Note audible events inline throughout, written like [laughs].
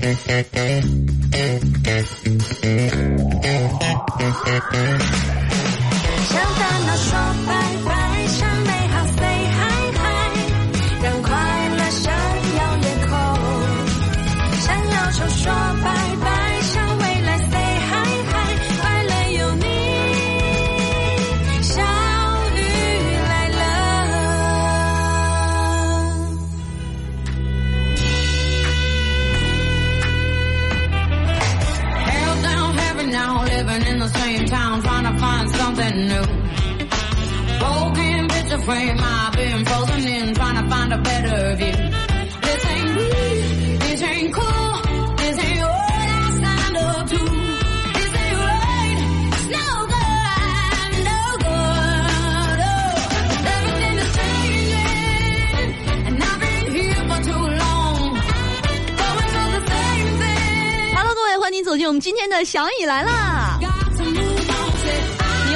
大脑说拜拜，Hello，各位，欢迎走进我们今天的小雨来啦。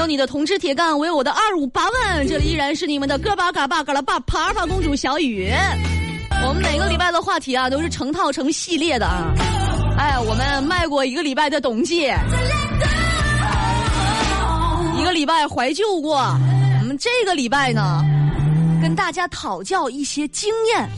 有你的铜枝铁干，我有我的二五八万，这里依然是你们的哥巴嘎巴嘎拉巴爬爬公主小雨。我们每个礼拜的话题啊，都是成套成系列的啊。哎，我们迈过一个礼拜的冬季，一个礼拜怀旧过。我们这个礼拜呢，跟大家讨教一些经验。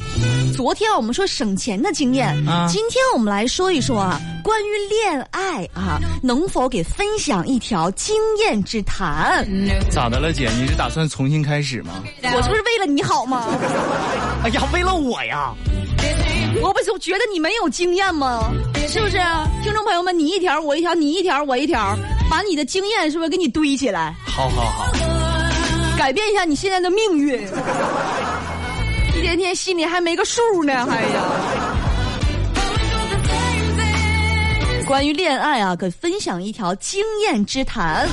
昨天我们说省钱的经验，啊今天我们来说一说啊，关于恋爱啊，能否给分享一条经验之谈？咋的了，姐？你是打算重新开始吗？我这不是为了你好吗？[laughs] 哎呀，为了我呀！我不就觉得你没有经验吗？是不是？听众朋友们，你一条我一条，你一条我一条，把你的经验是不是给你堆起来，好好好，改变一下你现在的命运？一天天心里还没个数呢，还呀。[laughs] 关于恋爱啊，给分享一条经验之谈。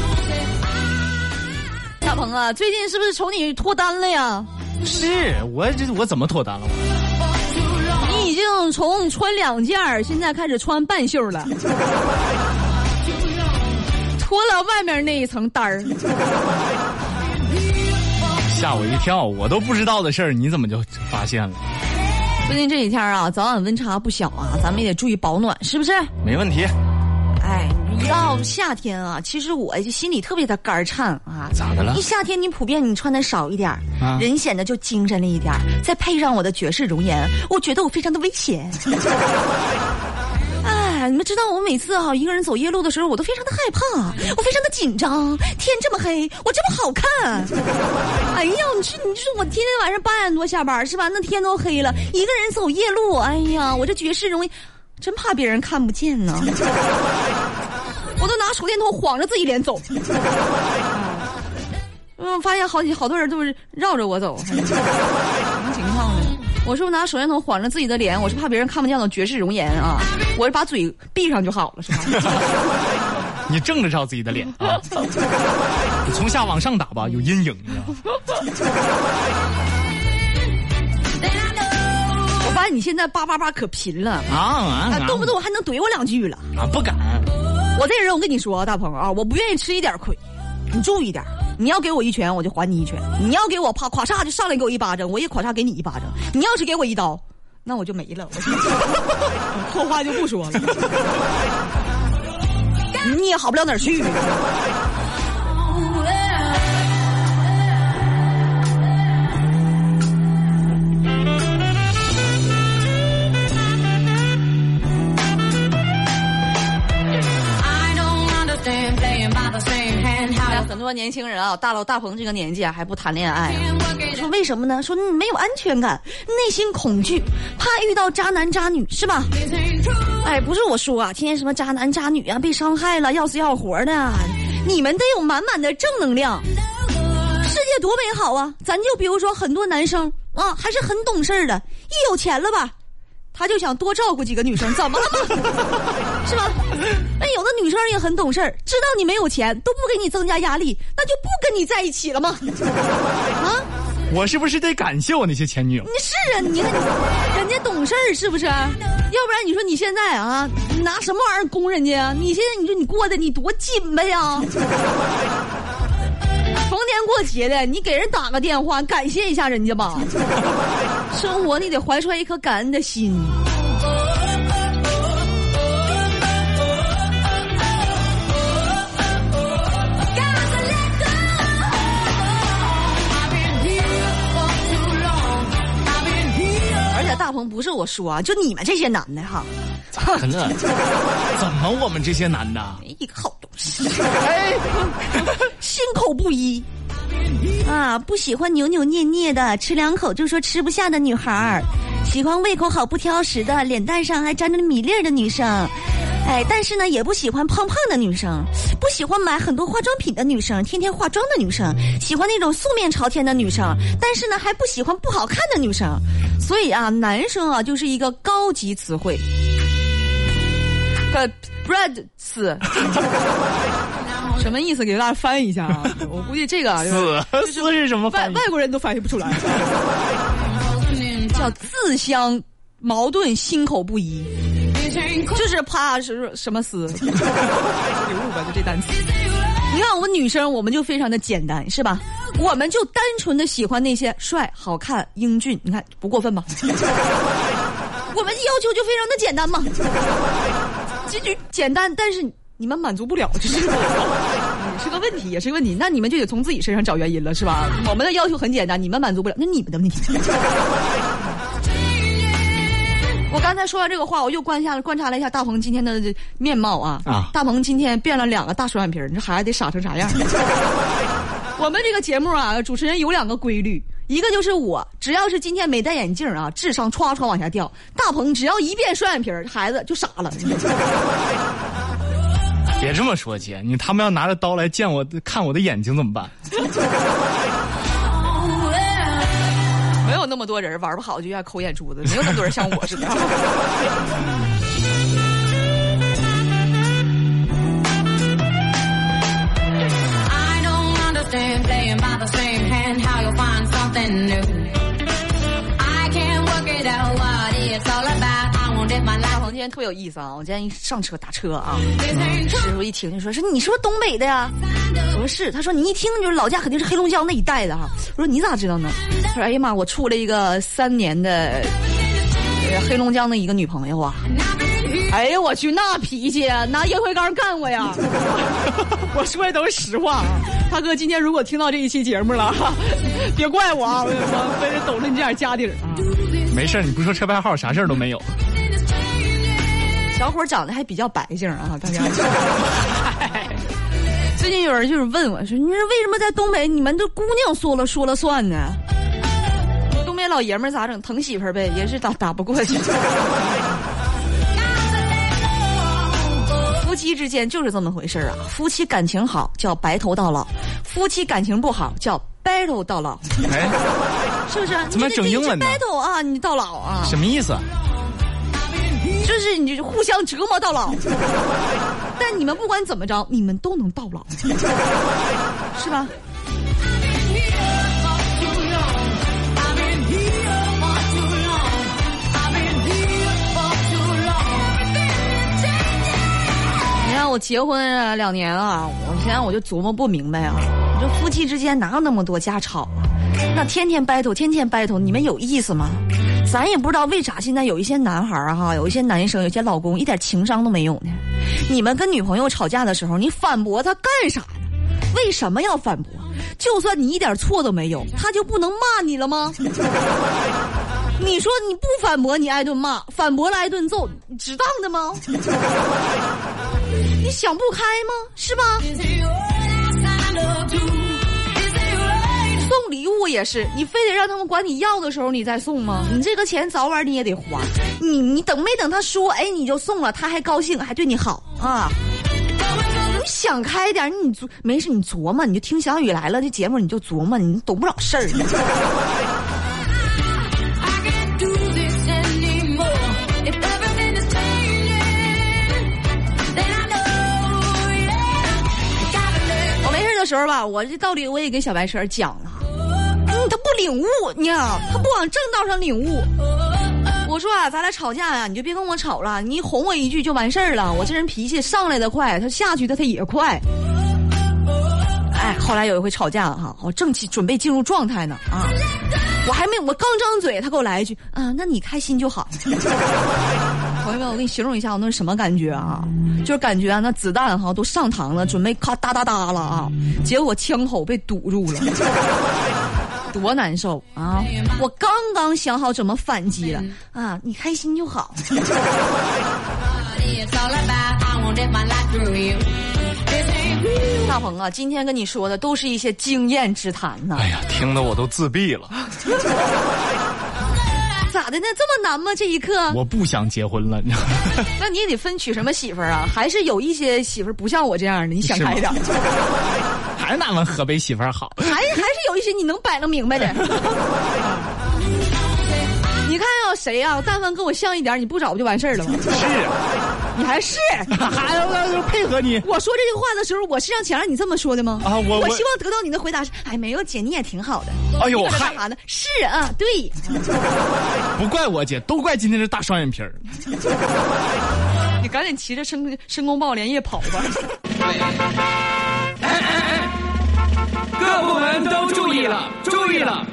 大鹏啊，最近是不是瞅你脱单了呀？是我这我怎么脱单了？你已经从穿两件儿，现在开始穿半袖了，[laughs] 脱了外面那一层单儿。吓我一跳，我都不知道的事儿，你怎么就发现了？最近这几天啊，早晚温差不小啊，咱们也得注意保暖，是不是？没问题，哎，一到夏天啊，其实我就心里特别的肝儿颤啊。咋的了一？夏天你普遍你穿的少一点人显得就精神了一点儿，再配上我的绝世容颜，我觉得我非常的危险。[laughs] 你们知道我每次哈、一个人走夜路的时候，我都非常的害怕，我非常的紧张。天这么黑，我这么好看，[laughs] 哎呀，你说你说我天天晚上八点多下班是吧？那天都黑了，一个人走夜路，哎呀，我这绝世容颜，真怕别人看不见呢。[laughs] 我都拿手电筒晃着自己脸走。[laughs] 嗯，发现好几好多人都是绕着我走，我是不是拿手电筒晃着自己的脸？我是怕别人看不见我绝世容颜啊！我是把嘴闭上就好了，是吧？[laughs] 你正着照自己的脸啊！[laughs] 你从下往上打吧，有阴影，你知道吗？[laughs] 我发现你现在叭叭叭可贫了啊啊啊，动不动还能怼我两句了。啊不敢，我这人，我跟你说，大鹏啊，我不愿意吃一点亏，你注意点。你要给我一拳，我就还你一拳；你要给我啪咵嚓就上来给我一巴掌，我也咵嚓给你一巴掌。你要是给我一刀，那我就没了，我就 [laughs] 后话就不说了。你也好不了哪儿去。多年轻人啊，大了大鹏这个年纪啊，还不谈恋爱、啊。说为什么呢？说你没有安全感，内心恐惧，怕遇到渣男渣女，是吧？哎，不是我说啊，天天什么渣男渣女啊，被伤害了要死要活的，你们得有满满的正能量。世界多美好啊！咱就比如说很多男生啊，还是很懂事的，一有钱了吧，他就想多照顾几个女生，怎么了嘛？[laughs] 是吧？那有的女生也很懂事儿，知道你没有钱，都不给你增加压力，那就不跟你在一起了吗？[laughs] 啊？我是不是得感谢我那些前女友？你是啊，你看你人家懂事儿是不是？要不然你说你现在啊，拿什么玩意儿供人家啊？你现在你说你过得你多紧巴呀？[laughs] 逢年过节的，你给人打个电话，感谢一下人家吧。[laughs] 生活你得怀揣一颗感恩的心。鹏不是我说啊，就你们这些男的哈，咋了？[laughs] 怎么我们这些男的？没一个好东西，哎，心口不一。啊，不喜欢扭扭捏捏的，吃两口就说吃不下的女孩儿，喜欢胃口好不挑食的，脸蛋上还沾着米粒儿的女生，哎，但是呢，也不喜欢胖胖的女生，不喜欢买很多化妆品的女生，天天化妆的女生，喜欢那种素面朝天的女生，但是呢，还不喜欢不好看的女生，所以啊，男生啊，就是一个高级词汇。呃，bread 词。[laughs] 什么意思？给大家翻译一下啊！[laughs] 我估计这个啊，死死是什么外外国人都翻译不出来，[laughs] 叫自相矛盾，心口不一，就是怕是什么死，有误吧？就这单词。你看我们女生，我们就非常的简单，是吧？我们就单纯的喜欢那些帅、好看、英俊，你看不过分吧？[laughs] 我们要求就非常的简单嘛，这就简单，但是。你们满足不了，这是 [laughs] 也是个问题，也是个问题。那你们就得从自己身上找原因了，是吧？我们的要求很简单，你们满足不了，那你们的问题。我刚才说完这个话，我又观察了观察了一下大鹏今天的面貌啊啊！大鹏今天变了两个大双眼皮儿你这孩子得傻成啥样？[laughs] 我们这个节目啊，主持人有两个规律，一个就是我只要是今天没戴眼镜啊，智商唰唰往下掉；大鹏只要一变双眼皮儿孩子就傻了。[laughs] 别这么说，姐，你他们要拿着刀来见我看我的眼睛怎么办？[laughs] 那么多人玩不好就要抠眼珠子，没有那么多人像我似的。今天特别有意思啊！我今天一上车打车啊，师傅一听就说：“是你是不是东北的呀？”我说是。他说：“你一听就是老家肯定是黑龙江那一带的哈。”我说：“你咋知道呢？”他说：“哎呀妈，我处了一个三年的黑龙江的一个女朋友啊！”哎呀我去，那脾气拿烟灰缸干我呀！[laughs] 我说的都是实话啊！大哥，今天如果听到这一期节目了，[laughs] 别怪我啊！我跟你说非得抖了你这点家底儿啊！没事，你不说车牌号，啥事儿都没有。小伙长得还比较白净啊，大家。[laughs] 最近有人就是问我说：“你说为什么在东北你们这姑娘说了说了算呢？东北老爷们咋整？疼媳妇呗，也是打打不过去。夫妻之间就是这么回事啊！夫妻感情好叫白头到老，夫妻感情不好叫 battle 到老。哎，是不是？怎么整英文呢？battle 啊，你到老啊？什么意思？就是你就互相折磨到老，[laughs] 但你们不管怎么着，你们都能到老，是吧？你看我结婚两年了，我现在我就琢磨不明白啊，你说夫妻之间哪有那么多家吵啊？那天天 battle，天天 battle，你们有意思吗？咱也不知道为啥现在有一些男孩儿哈，有一些男生，有些老公一点情商都没有呢。你们跟女朋友吵架的时候，你反驳他干啥呢？为什么要反驳？就算你一点错都没有，他就不能骂你了吗？[laughs] 你说你不反驳，你挨顿骂；反驳了挨顿揍，你值当的吗？[laughs] 你想不开吗？是吧？送礼物也是，你非得让他们管你要的时候你再送吗？你这个钱早晚你也得花，你你等没等他说，哎，你就送了，他还高兴，还对你好啊？你想开点，你琢没事，你琢磨，你就听小雨来了这节目，你就琢磨，你懂不了事儿。[laughs] [laughs] 我没事的时候吧，我这道理我也跟小白车讲了。他不领悟，你，他不往正道上领悟。我说啊，咱俩吵架呀，你就别跟我吵了，你哄我一句就完事儿了。我这人脾气上来的快，他下去的他也快。哎，后来有一回吵架哈，我正起准备进入状态呢啊，我还没我刚张嘴，他给我来一句啊，那你开心就好。朋友们，我给你形容一下，我那是什么感觉啊？就是感觉，那子弹哈都上膛了，准备咔哒哒哒了啊，结果枪口被堵住了。多难受啊！我刚刚想好怎么反击了啊，你开心就好。[laughs] 大鹏啊，今天跟你说的都是一些经验之谈呐、哎呀，听得我都自闭了。[laughs] 咋的呢？这么难吗？这一刻，我不想结婚了，你知道？那你也得分娶什么媳妇儿啊？还是有一些媳妇儿不像我这样的，你想开点 [laughs] 是俺们河北媳妇儿好。还还是有一些你能摆弄明白的。[laughs] 你看要谁呀、但凡跟我像一点儿，你不找不就完事儿了吗？是啊，你还是。[laughs] 还要配合你。我说这句话的时候，我是让想让你这么说的吗？啊我我希望得到你的回答是：哎，没有姐，你也挺好的。哎呦干啥呢？是啊，对，[laughs] 不怪我姐，都怪今天这大双眼皮儿。你赶紧骑着申申公豹连夜跑吧。各部门都注意了，注意了！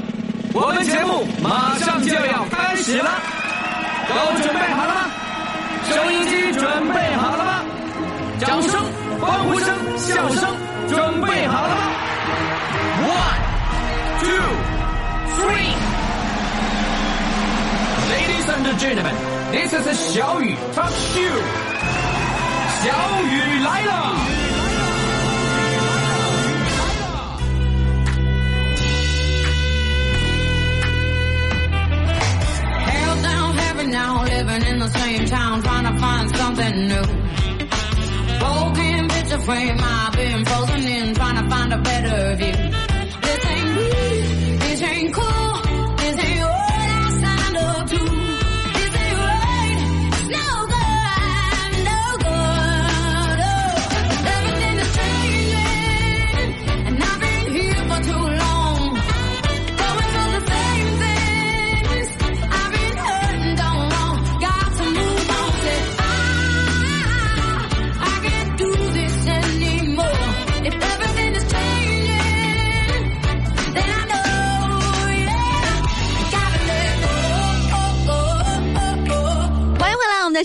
我们节目马上就要开始了，都准备好了吗？收音机准备好了吗？掌声、欢呼声、笑声准备好了吗？One, two, three. Ladies and gentlemen, this is 小雨 Talk Show。小雨来了。Living in the same town, trying to find something new. Broken picture frame, I've been frozen in, trying to find a better view. This ain't me, this ain't cool,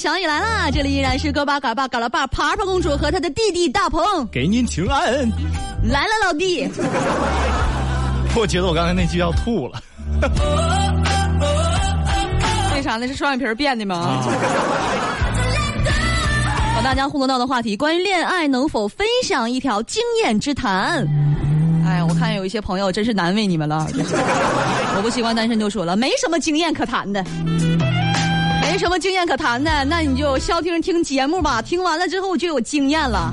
小雨来啦！这里依然是哥巴嘎巴嘎拉巴爬爬公主和她的弟弟大鹏给您请安。来了，老弟。我觉得我刚才那句要吐了。为啥那？是双眼皮儿变的吗？啊，和大家互动到的话题，关于恋爱能否分享一条经验之谈？哎，我看有一些朋友真是难为你们了。[laughs] 我不习惯单身就说了，没什么经验可谈的，没什么经验可谈的，那你就消停听节目吧，听完了之后就有经验了。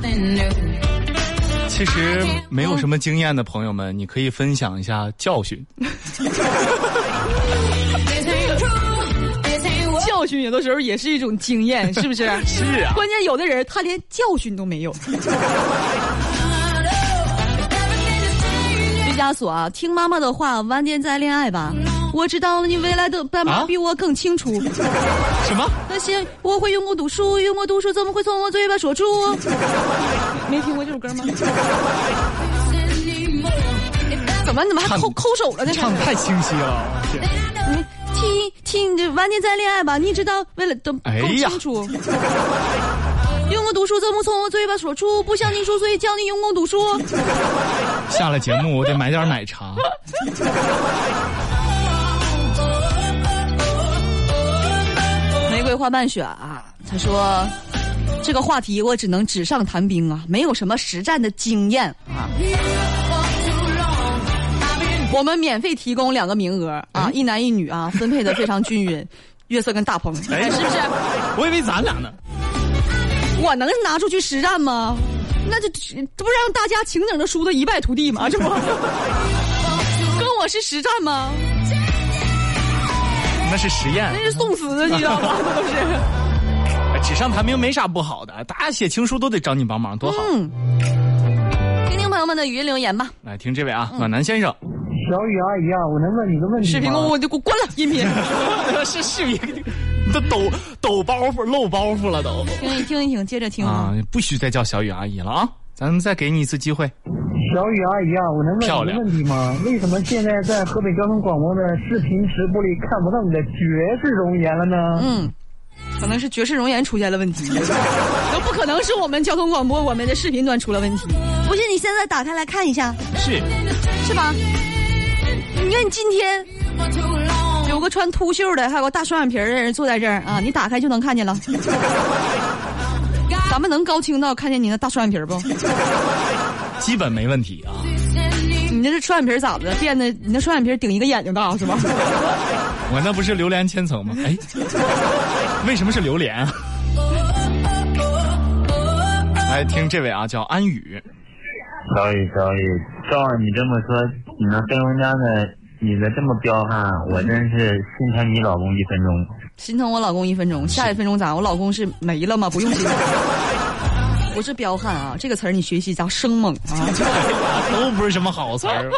其实没有什么经验的朋友们，你可以分享一下教训。教训有的时候也是一种经验，[laughs] 是不是？是啊关键有的人他连教训都没有。[laughs] 毕加索啊，听妈妈的话，晚点再恋爱吧。我知道了你未来的爸妈啊比我更清楚。[laughs] 什么？那些我会用功读书，用功读书怎么会从我嘴巴说出？没听过这首歌吗？[laughs] 怎么怎么还唱抠抠手了呢？唱得太清晰了。天你听听这晚点再恋爱吧，你知道为了都更哎呀清楚。[laughs] 用功读书怎么从我嘴巴说出？不想你说，所以叫你用功读书。下了节目我得买点奶茶。玫瑰花瓣雪啊，他说这个话题我只能纸上谈兵啊，没有什么实战的经验啊。我们免费提供两个名额啊，一男一女啊，分配的非常均匀。月色跟大鹏，哎是不是？我以为咱俩呢。我能拿出去实战吗？那就这不让大家情景的输的一败涂地吗？这不，[laughs] 跟我是实战吗？那是实验那，是送死的，你知道吗？[laughs] 都是。哎纸上谈兵没啥不好的，大家写情书都得找你帮忙，多好。嗯，听听朋友们的语音留言吧。来听这位啊，暖男先生，小雨阿姨啊，我能问你个问题吗？视频我我就给我关了，音频。[laughs] 是视频，[laughs] 都抖抖包袱露包袱了都听一听一听，接着听啊！不许再叫小雨阿姨了啊！咱们再给你一次机会。小雨阿姨啊，我能问你个问题吗？为什么现在在河北交通广播的视频直播里看不到你的绝世容颜了呢？嗯，可能是绝世容颜出现了问题，[laughs] 都不可能是我们交通广播我们的视频端出了问题。不信你现在打开来看一下，是，是吧？你看你今天.有个穿秃袖的，还有个大双眼皮的人坐在这儿啊，你打开就能看见了。[laughs] 咱们能高清到看见你那大双眼皮儿不？基本没问题啊。你那是双眼皮儿咋的？变得你那双眼皮儿顶一个眼睛大是吧？[laughs] 我那不是榴莲千层吗？哎，为什么是榴莲啊？来听这位啊，叫安宇。小雨，小雨，照你这么说，你能跟人家的女的这么彪悍，我真是心疼你老公一分钟。心疼我老公一分钟，下一分钟咋？我老公是没了吗？不用心疼。不是彪悍啊，这个词儿你学习叫生猛啊。[laughs] 都不是什么好词儿。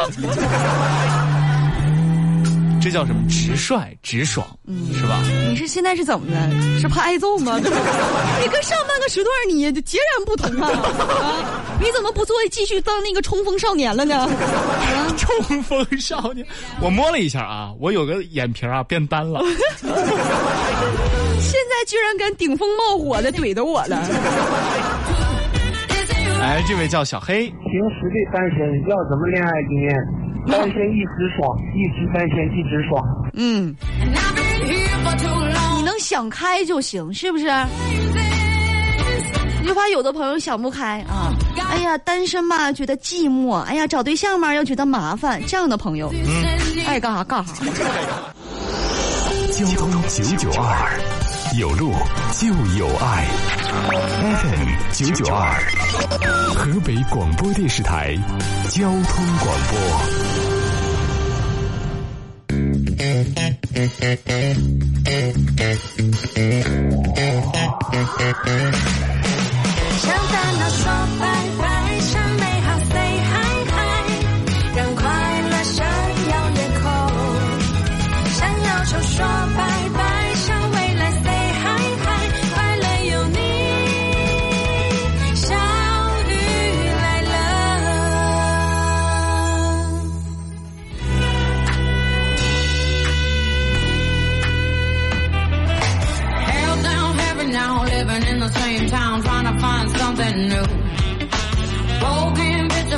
这叫什么？直率、直爽，嗯是吧？你是现在是怎么的？是怕挨揍吗？[laughs] 你跟上半个时段你截然不同啊！啊你怎么不做继续当那个冲锋少年了呢？啊冲锋少年，我摸了一下啊，我有个眼皮儿啊变单了。[laughs] 现在居然敢顶风冒火的怼着我了！哎，这位叫小黑，平时的单身要什么恋爱经验？单身一直爽，[laughs] 一直单身一直爽。嗯.你能想开就行，是不是？你就怕有的朋友想不开啊！哎呀，单身嘛觉得寂寞，哎呀，找对象嘛又觉得麻烦，这样的朋友，爱干啥干啥。交通九九二，有路就有爱。FM 九九二，河北广播电视台交通广播。向烦恼说拜拜，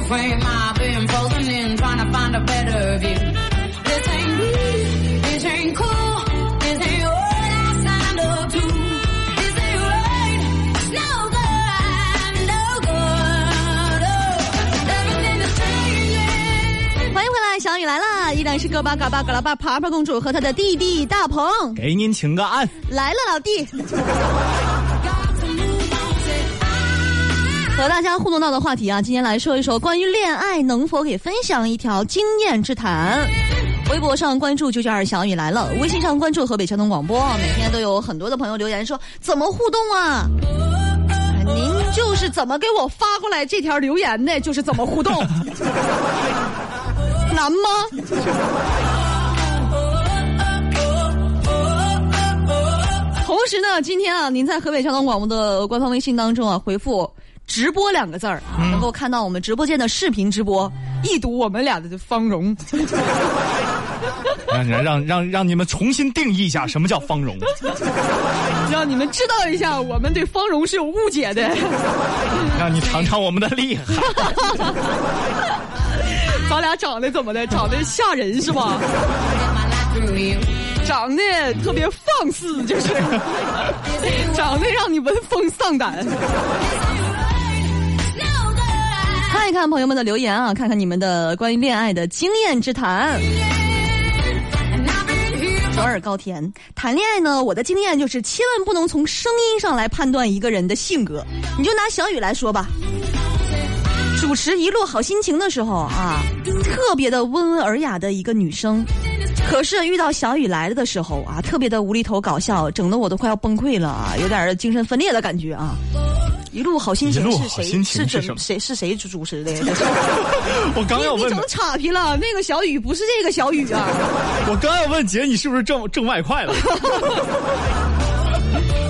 frame, I've been frozen in, trying to find a better view. This ain't me, this ain't cool, this ain't what I signed up to. This ain't right, it's no good, no good. Oh, everything is changing. 欢迎回来，小雨来了！依然是个巴嘎巴嘎拉巴爬爬公主和她的弟弟大鹏给您请个安。来了，老弟。和大家互动到的话题啊，今天来说一说关于恋爱，能否给分享一条经验之谈？微博上关注九九二小雨来了，微信上关注河北交通广播，每天都有很多的朋友留言说怎么互动啊？您就是怎么给我发过来这条留言的，就是怎么互动，[laughs] 难吗？同时呢，今天啊，您在河北交通广播的官方微信当中啊，回复“直播”两个字儿啊，能够看到我们直播间的视频直播，一睹我们俩的芳容。让让让让你们重新定义一下什么叫芳容。[laughs] 让你们知道一下，我们对芳容是有误解的。[laughs] 让你尝尝我们的厉害。[laughs] 咱俩长得怎么的？长得吓人是吧.长得特别放肆，就是长得让你闻风丧胆。看一看朋友们的留言啊，看看你们的关于恋爱的经验之谈。And I've been here 左耳高田，谈恋爱呢，我的经验就是千万不能从声音上来判断一个人的性格。你就拿小雨来说吧，主持一路好心情的时候啊，特别的温文尔雅的一个女生，可是遇到小雨来了的时候啊，特别的无厘头搞笑，整得我都快要崩溃了啊，有点精神分裂的感觉啊。一路好心情是谁？是准谁是谁主持的？[laughs] 我刚要问你整，岔劈了，那个小雨不是这个小雨啊。[laughs] 我刚要问姐，你是不是挣挣外快了？[laughs]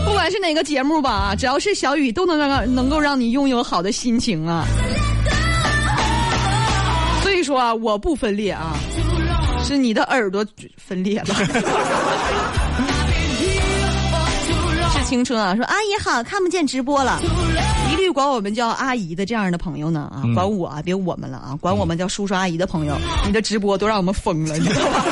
不管是哪个节目吧，只要是小雨，都能让能够让你拥有好的心情啊。所以说啊，我不分裂啊，是你的耳朵分裂了。是青春啊，说阿姨好，看不见直播了，一律管我们叫阿姨的这样的朋友呢啊，嗯管我啊，别我们了啊，管我们叫叔叔阿姨的朋友，你的直播都让我们疯了，你知道吧？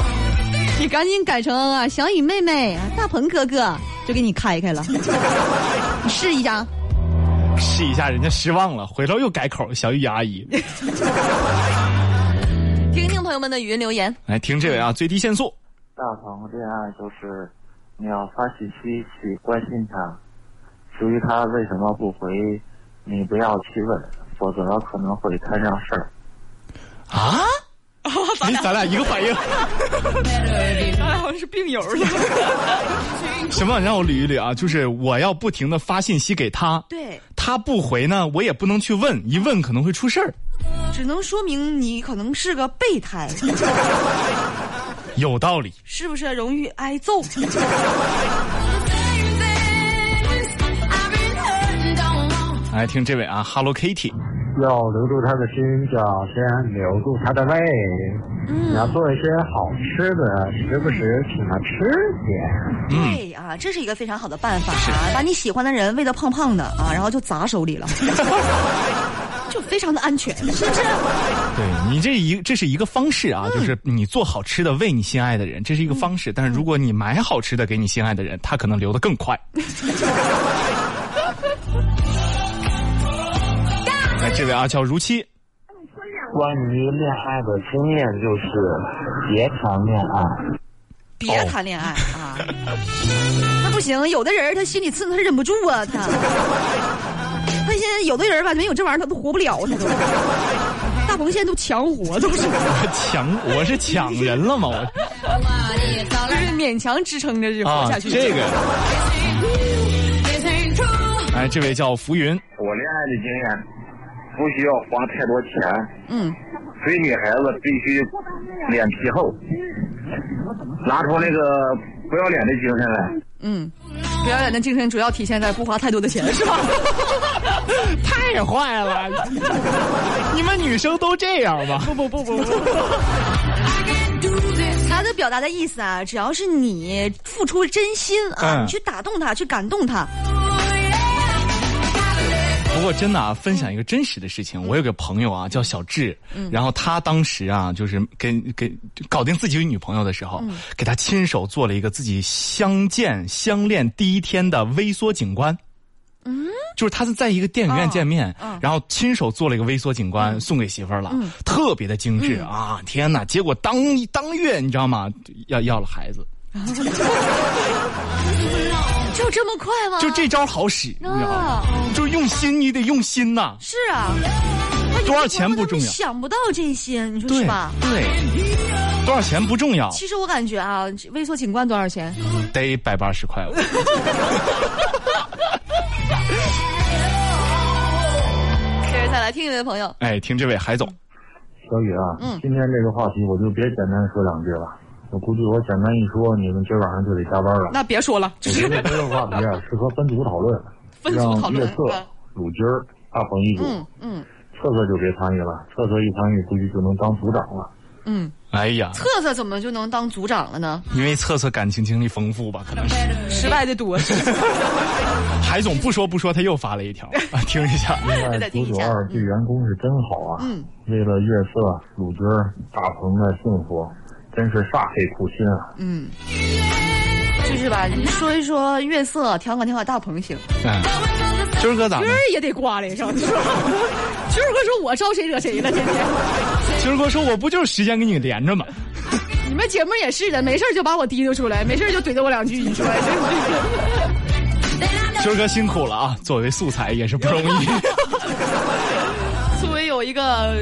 [laughs] 你赶紧改成啊，小雨妹妹、啊大鹏哥哥，就给你开开了，你试一下。试一下，人家失望了，回头又改口，小雨阿姨。[laughs] 听听朋友们的语音留言。来听这位啊，最低限速。大鹏恋爱就是你要发信息去关心他，至于他为什么不回，你不要去问，否则可能会摊上事儿。啊？你，咱俩一个反应。咱俩，好像是病友了。什么？让我捋一捋啊，就是我要不停的发信息给他，对，他不回呢，我也不能去问，一问可能会出事儿。只能说明你可能是个备胎，[laughs] 有道理。是不是容易挨揍？[laughs] 来听这位啊，Hello Kitty。要留住他的心，就要先留住他的胃。你要做一些好吃的，时不时请他吃点。嗯对啊，这是一个非常好的办法啊，把你喜欢的人喂得胖胖的啊，然后就砸手里了，[laughs] 就非常的安全，[laughs] 是不是？对你这一这是一个方式啊，就是你做好吃的喂你心爱的人，这是一个方式。但是如果你买好吃的给你心爱的人，他可能流的更快。来，这位啊叫如期，关于恋爱的经验就是，别谈恋爱。别谈恋爱啊，[laughs] 那不行，有的人他心里刺，他忍不住啊，他，有的人吧，没有这玩意儿他都活不了，他都。大鹏现在都强活，都是我 [laughs] 抢我是抢人了吗？我 [laughs] 就是勉强支撑着这活啊下去。这个，哎，这位叫浮云，我恋爱的经验，不需要花太多钱，嗯，追女孩子必须脸皮厚，拿出那个不要脸的精神来。嗯，表演的精神主要体现在不花太多的钱，是吧？[laughs] 太坏了！[laughs] 你们女生都这样吗？不不不不不。他的表达的意思啊，只要是你付出真心啊，嗯你去打动他，去感动他，不过真的啊，分享一个真实的事情，我有个朋友啊，叫小智，然后他当时啊，就是跟跟搞定自己女朋友的时候，给他亲手做了一个自己相见相恋第一天的微缩景观。嗯，就是他是在一个电影院见面，然后亲手做了一个微缩景观、送给媳妇儿了，特别的精致、啊！天哪！结果当当月你知道吗？要要了孩子，[laughs] 就这么快吗？就这招好使，你知道吗？啊，就是用心，你得用心呐。是啊，多少钱不重要想不到这些，你说对是吧？对，多少钱不重要，其实我感觉啊，这微缩景观多少钱？得百八十块了。[laughs] 接着再来听一位朋友，哎，听这位海总，小雨啊，嗯今天这个话题我就别简单说两句了，我估计我简单一说，你们今儿晚上就得加班了。那别说了，就我是觉得这个话题啊，适合分组讨论，[laughs] 分组讨论让月色嗯、鲁军儿、大鹏一组，嗯嗯策策就别参与了，策策一参与估计就能当组长了。嗯，哎呀，策策怎么就能当组长了呢？因为策策感情经历丰富吧，可能是。失败的多，是海 [laughs] 总不说不说，他又发了一条，[laughs] 啊，听一下。另外，再听一下九九二对员工是真好啊！嗯，为了月色、鲁军儿、大鹏的幸福，真是煞费苦心啊！嗯，就是吧？你说一说月色，调侃调侃大鹏行，哎，军儿哥咋的军？儿也得挂脸上，是吧？军儿哥说我招谁惹谁了？天天，军儿哥说我不就是时间给你连着吗？你们节目也是的，没事儿就把我提溜出来，没事儿就怼着我两句，你说真是。军儿哥辛苦了啊，作为素材也是不容易。[laughs] 一个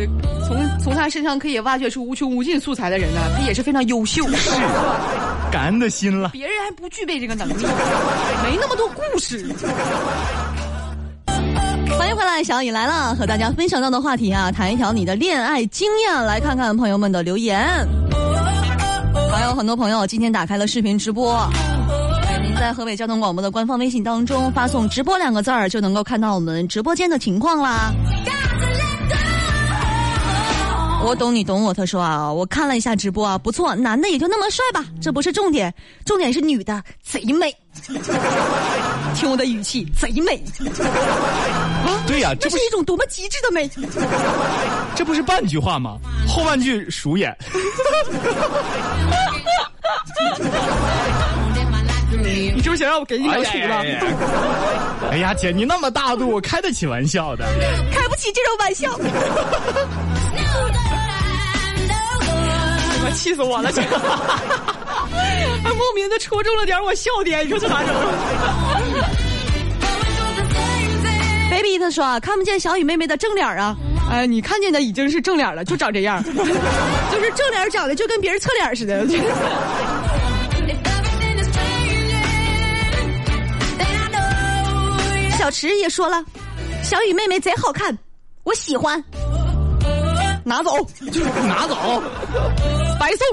从从他身上可以挖掘出无穷无尽素材的人呢，他也是非常优秀，是吧？感恩的心了。别人还不具备这个能力，没那么多故事。欢迎回来，小雨来了，和大家分享到的话题啊，谈一条你的恋爱经验，来看看朋友们的留言。还有很多朋友今天打开了视频直播，哎您在河北交通广播的官方微信当中发送“直播”两个字儿，就能够看到我们直播间的情况啦。我懂你懂我，他说啊，我看了一下直播啊，不错，男的也就那么帅吧，这不是重点，重点是女的贼美。[laughs] 听我的语气，贼美。啊 [laughs] 对呀、这不是这是一种多么极致的美！这不是半句话吗？后半句熟眼。[laughs] 你是不是想让我给你两杵哎呀子？哎呀，姐，你那么大度，我开得起玩笑的。开不起这种玩笑。我气死我了，这个还莫名的戳中了点我笑点，你说这咋整？baby 他说啊，看不见小雨妹妹的正脸啊，哎，你看见的已经是正脸了，就长这样，[laughs] 就是正脸长得就跟别人侧脸似的。小池也说了，小雨妹妹贼好看，我喜欢，拿走，拿走。白送。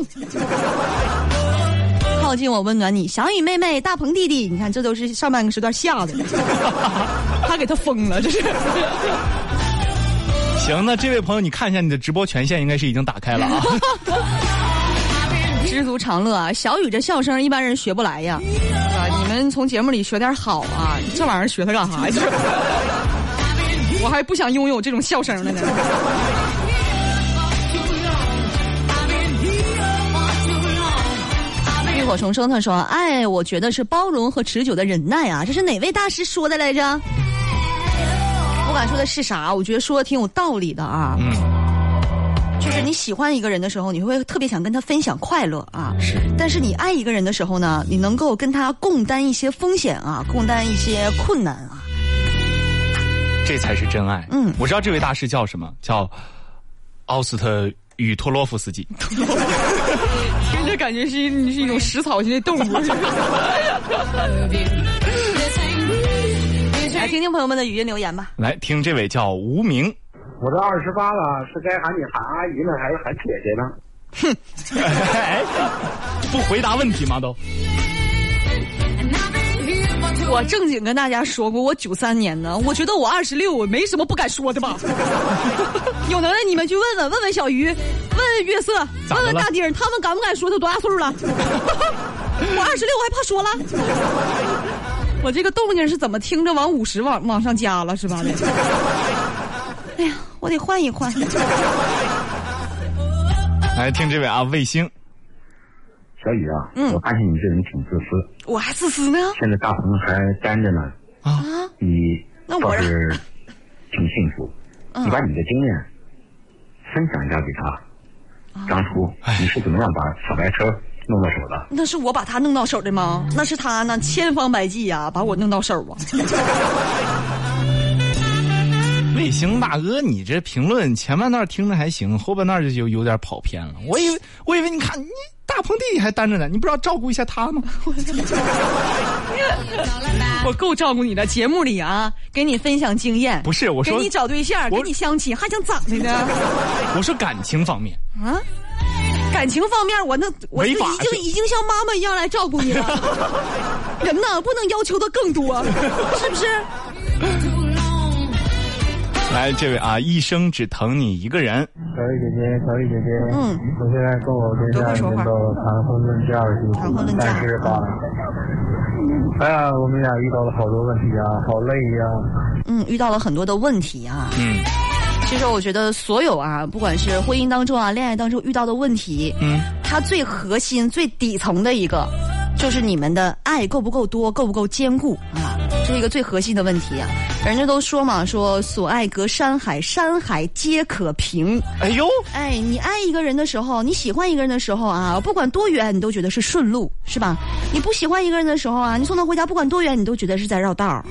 [laughs] 靠近我，温暖你，小雨妹妹，大鹏弟弟，你看这都是上半个时段下的，[laughs] 他给他封了，这是。[laughs] 行，那这位朋友，你看一下你的直播权限应该是已经打开了啊。知足常乐啊！小雨这笑声一般人学不来呀，啊？你们从节目里学点好啊！这玩意儿学它干啥呀？我还不想拥有这种笑声了呢。火重生，他说：“爱，我觉得是包容和持久的忍耐啊！”这是哪位大师说的来着？不敢说的是啥，我觉得说的挺有道理的啊。嗯，就是你喜欢一个人的时候，你会特别想跟他分享快乐啊。是。但是你爱一个人的时候呢，你能够跟他共担一些风险啊，共担一些困难啊。这才是真爱。嗯我知道这位大师叫什么，叫奥斯特与托洛夫斯基。[laughs] [laughs] 听着感觉是你是一种食草性的动物。[laughs] 来听听朋友们的语音留言吧。来听这位叫无名，我这二十八了，是该喊你喊阿姨呢，还是喊姐姐呢？[laughs] 哎，不回答问题吗？都我正经跟大家说过，我九三年的，我觉得我二十六，我没什么不敢说的吧。有能耐你们去问问，问问小鱼，月色，问问大丁儿，他们敢不敢说他多大岁数了？[laughs] 我二十六，我还怕说了？我这个动静是怎么听着往五十往往上加了是吧？[laughs] 哎呀，我得换一换。来听这位啊，卫星。小雨啊，嗯我发现你这人挺自私，我还自私呢现在大鹏还单着呢，啊！你那我倒是挺幸福。嗯你把你的经验分享一下给他。当初哎你是怎么样把小白车弄到手的？那是我把他弄到手的吗？那是他呢，千方百计呀、把我弄到手啊！[laughs] 卫星大哥，你这评论前半段听着还行，后半段就就有点跑偏了。我以为我以为你看你大鹏弟弟还单着呢，你不知道照顾一下他吗？[laughs] 我够照顾你的，节目里啊，给你分享经验，不是，我说给你找对象，给你相亲，还想咋的呢？[laughs] 我说感情方面，啊？感情方面，我那我已违法是经已经像妈妈一样来照顾你了。[laughs] 人呢，不能要求的更多，是不是？来这位啊，一生只疼你一个人。小雨姐姐，小雨姐姐，嗯，我现在跟我对象已经都谈婚论嫁了，谈婚论嫁但是吧，哎呀，我们俩遇到了好多问题啊，好累呀、嗯，遇到了很多的问题啊。嗯其实我觉得所有啊，不管是婚姻当中啊、恋爱当中遇到的问题，嗯，它最核心、最底层的一个，就是你们的爱够不够多、够不够坚固啊，这是一个最核心的问题啊。人家都说嘛，说所爱隔山海，山海皆可平。哎呦，哎，你爱一个人的时候，你喜欢一个人的时候啊，不管多远，你都觉得是顺路，是吧？你不喜欢一个人的时候啊，你送他回家，不管多远，你都觉得是在绕道儿。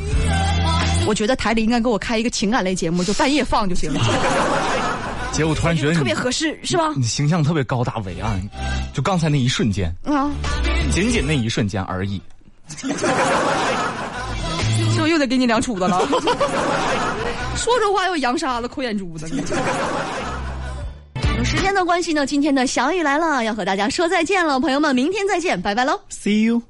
我觉得台里应该给我开一个情感类节目，就半夜放就行了，姐，我突然觉得特别合适，是吧？你形象特别高大伟岸，就刚才那一瞬间，啊，仅仅那一瞬间而已。[laughs] 就又得给你两杵子了。[laughs] 说着话又扬沙子、抠眼珠子。有时间的关系呢，今天的小雨来了，要和大家说再见了，朋友们，明天再见，拜拜喽。See you。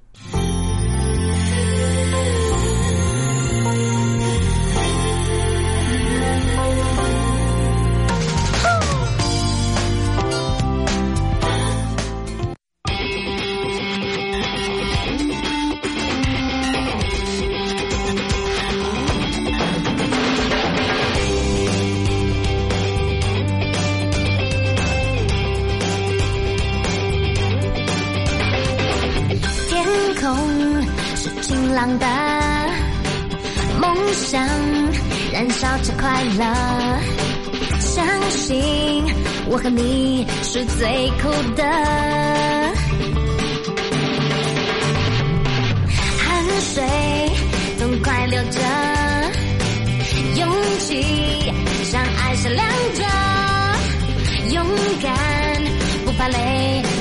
风是晴朗的梦想燃烧着快乐相信我和你是最酷的。汗水痛快流着勇气让爱闪亮着勇敢不怕累。